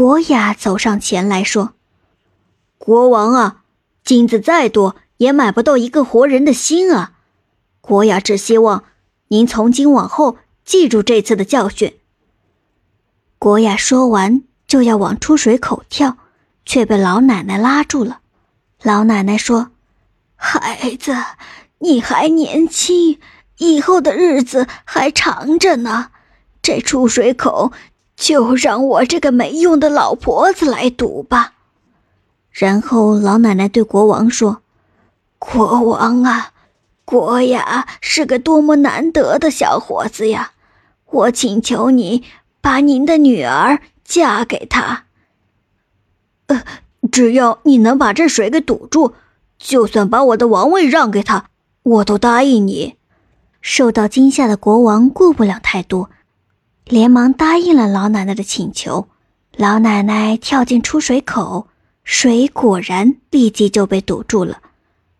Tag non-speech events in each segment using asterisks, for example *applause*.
国雅走上前来说：“国王啊，金子再多也买不到一个活人的心啊！国雅只希望您从今往后记住这次的教训。”国雅说完就要往出水口跳，却被老奶奶拉住了。老奶奶说：“孩子，你还年轻，以后的日子还长着呢。这出水口……”就让我这个没用的老婆子来赌吧。然后老奶奶对国王说：“国王啊，国雅是个多么难得的小伙子呀！我请求你把您的女儿嫁给他。呃，只要你能把这水给堵住，就算把我的王位让给他，我都答应你。”受到惊吓的国王顾不了太多。连忙答应了老奶奶的请求。老奶奶跳进出水口，水果然立即就被堵住了，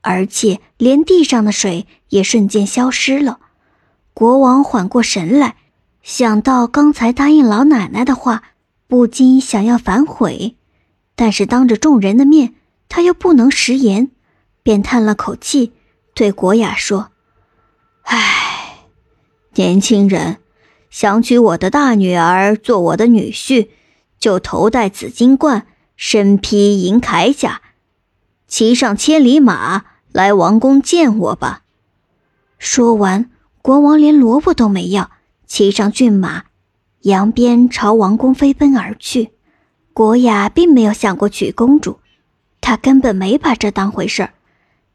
而且连地上的水也瞬间消失了。国王缓过神来，想到刚才答应老奶奶的话，不禁想要反悔，但是当着众人的面，他又不能食言，便叹了口气，对国雅说：“唉，年轻人。”想娶我的大女儿做我的女婿，就头戴紫金冠，身披银铠甲，骑上千里马来王宫见我吧。说完，国王连萝卜都没要，骑上骏马，扬鞭朝王宫飞奔而去。国雅并没有想过娶公主，他根本没把这当回事儿。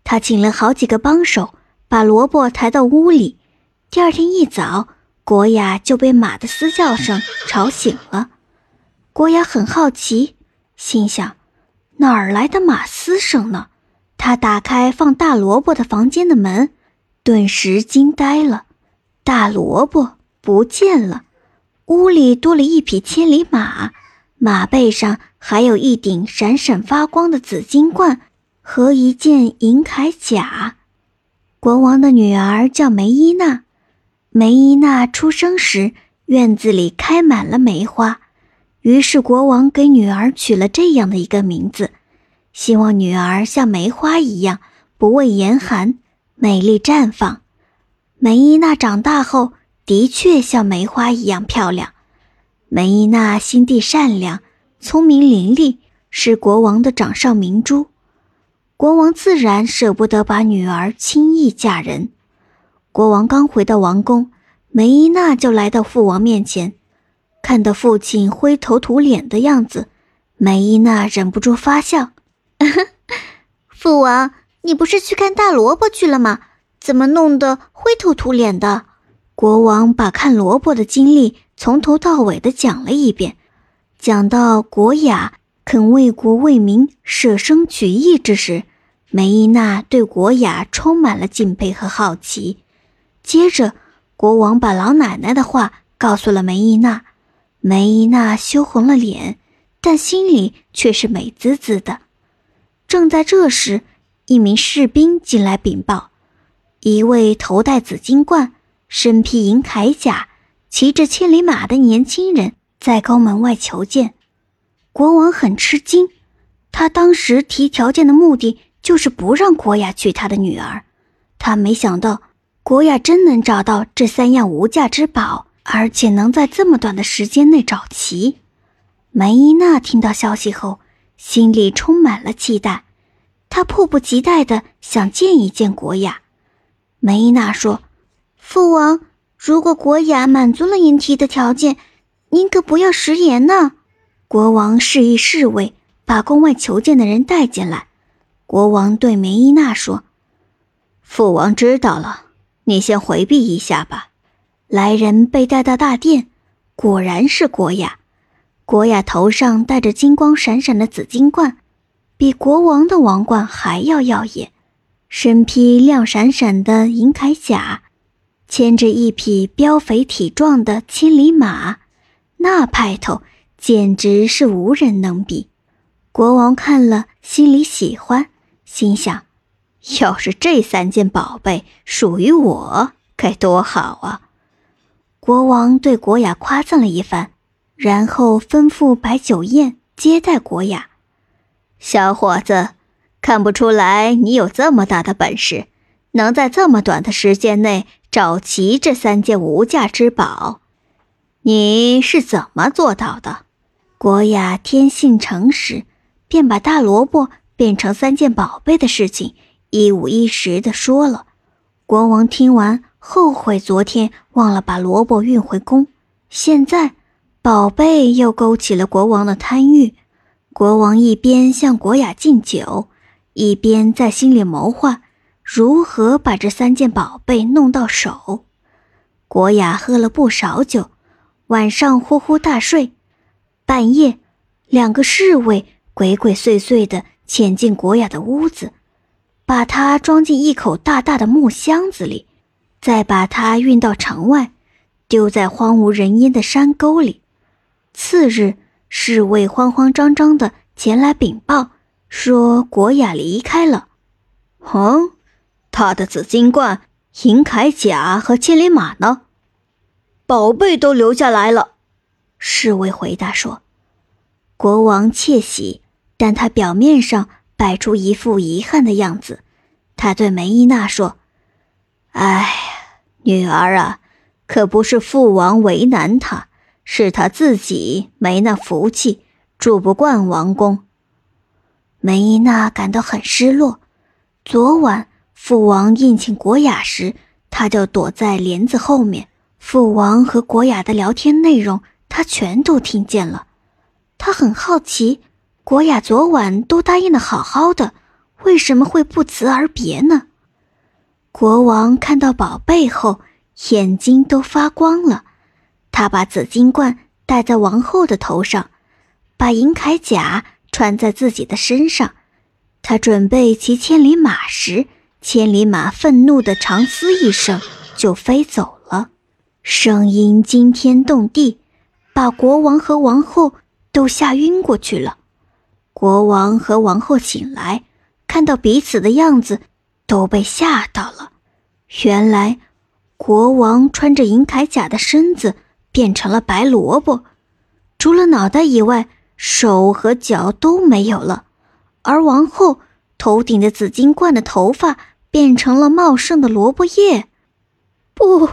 他请了好几个帮手，把萝卜抬到屋里。第二天一早。国雅就被马的嘶叫声吵醒了。国雅很好奇，心想：哪儿来的马嘶声呢？他打开放大萝卜的房间的门，顿时惊呆了。大萝卜不见了，屋里多了一匹千里马，马背上还有一顶闪闪发光的紫金冠和一件银铠甲。国王的女儿叫梅伊娜。梅伊娜出生时，院子里开满了梅花，于是国王给女儿取了这样的一个名字，希望女儿像梅花一样不畏严寒，美丽绽放。梅伊娜长大后，的确像梅花一样漂亮。梅伊娜心地善良，聪明伶俐，是国王的掌上明珠。国王自然舍不得把女儿轻易嫁人。国王刚回到王宫，梅伊娜就来到父王面前，看到父亲灰头土脸的样子，梅伊娜忍不住发笑：“ *laughs* 父王，你不是去看大萝卜去了吗？怎么弄得灰头土脸的？”国王把看萝卜的经历从头到尾的讲了一遍，讲到国雅肯为国为民舍生取义之时，梅伊娜对国雅充满了敬佩和好奇。接着，国王把老奶奶的话告诉了梅伊娜，梅伊娜羞红了脸，但心里却是美滋滋的。正在这时，一名士兵进来禀报，一位头戴紫金冠、身披银铠甲、骑着千里马的年轻人在宫门外求见。国王很吃惊，他当时提条件的目的就是不让国雅娶他的女儿，他没想到。国雅真能找到这三样无价之宝，而且能在这么短的时间内找齐。梅伊娜听到消息后，心里充满了期待，她迫不及待地想见一见国雅。梅伊娜说：“父王，如果国雅满足了您提的条件，您可不要食言呢。”国王示意侍卫把宫外求见的人带进来。国王对梅伊娜说：“父王知道了。”你先回避一下吧。来人被带到大殿，果然是国雅。国雅头上戴着金光闪闪的紫金冠，比国王的王冠还要耀眼。身披亮闪闪的银铠甲，牵着一匹膘肥体壮的千里马，那派头简直是无人能比。国王看了，心里喜欢，心想。要是这三件宝贝属于我，该多好啊！国王对国雅夸赞了一番，然后吩咐摆酒宴接待国雅。小伙子，看不出来你有这么大的本事，能在这么短的时间内找齐这三件无价之宝，你是怎么做到的？国雅天性诚实，便把大萝卜变成三件宝贝的事情一五一十的说了。国王听完，后悔昨天忘了把萝卜运回宫，现在。宝贝又勾起了国王的贪欲，国王一边向国雅敬酒，一边在心里谋划如何把这三件宝贝弄到手。国雅喝了不少酒，晚上呼呼大睡。半夜，两个侍卫鬼鬼祟祟地潜进国雅的屋子，把它装进一口大大的木箱子里，再把它运到城外，丢在荒无人烟的山沟里。次日，侍卫慌慌张张的前来禀报，说国雅离开了。哼，他的紫金冠、银铠甲和千里马呢？宝贝都留下来了。侍卫回答说。国王窃喜，但他表面上摆出一副遗憾的样子。他对梅伊娜说：“哎，女儿啊，可不是父王为难他。”是他自己没那福气，住不惯王宫。梅伊娜感到很失落。昨晚父王宴请国雅时，他就躲在帘子后面。父王和国雅的聊天内容，他全都听见了。他很好奇，国雅昨晚都答应的好好的，为什么会不辞而别呢？国王看到宝贝后，眼睛都发光了。他把紫金冠戴在王后的头上，把银铠甲穿在自己的身上。他准备骑千里马时，千里马愤怒的长嘶一声就飞走了，声音惊天动地，把国王和王后都吓晕过去了。国王和王后醒来，看到彼此的样子，都被吓到了。原来，国王穿着银铠甲的身子。变成了白萝卜，除了脑袋以外，手和脚都没有了。而王后头顶的紫金冠的头发变成了茂盛的萝卜叶。不，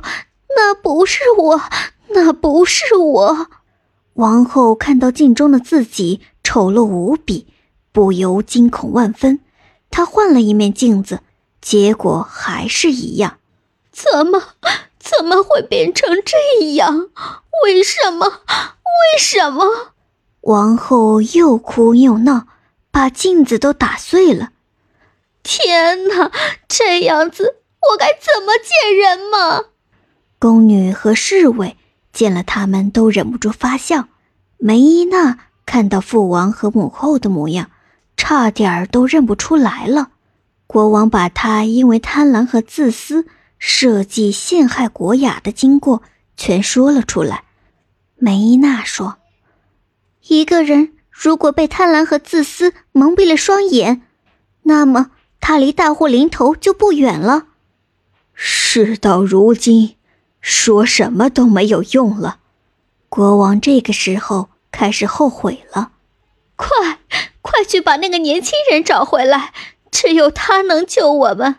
那不是我，那不是我。王后看到镜中的自己丑陋无比，不由惊恐万分。她换了一面镜子，结果还是一样。怎么？怎么会变成这样？为什么？为什么？王后又哭又闹，把镜子都打碎了。天哪，这样子我该怎么见人嘛？宫女和侍卫见了他们都忍不住发笑。梅伊娜看到父王和母后的模样，差点儿都认不出来了。国王把她因为贪婪和自私。设计陷害国雅的经过全说了出来。梅伊娜说：“一个人如果被贪婪和自私蒙蔽了双眼，那么他离大祸临头就不远了。事到如今，说什么都没有用了。”国王这个时候开始后悔了。快，快去把那个年轻人找回来，只有他能救我们。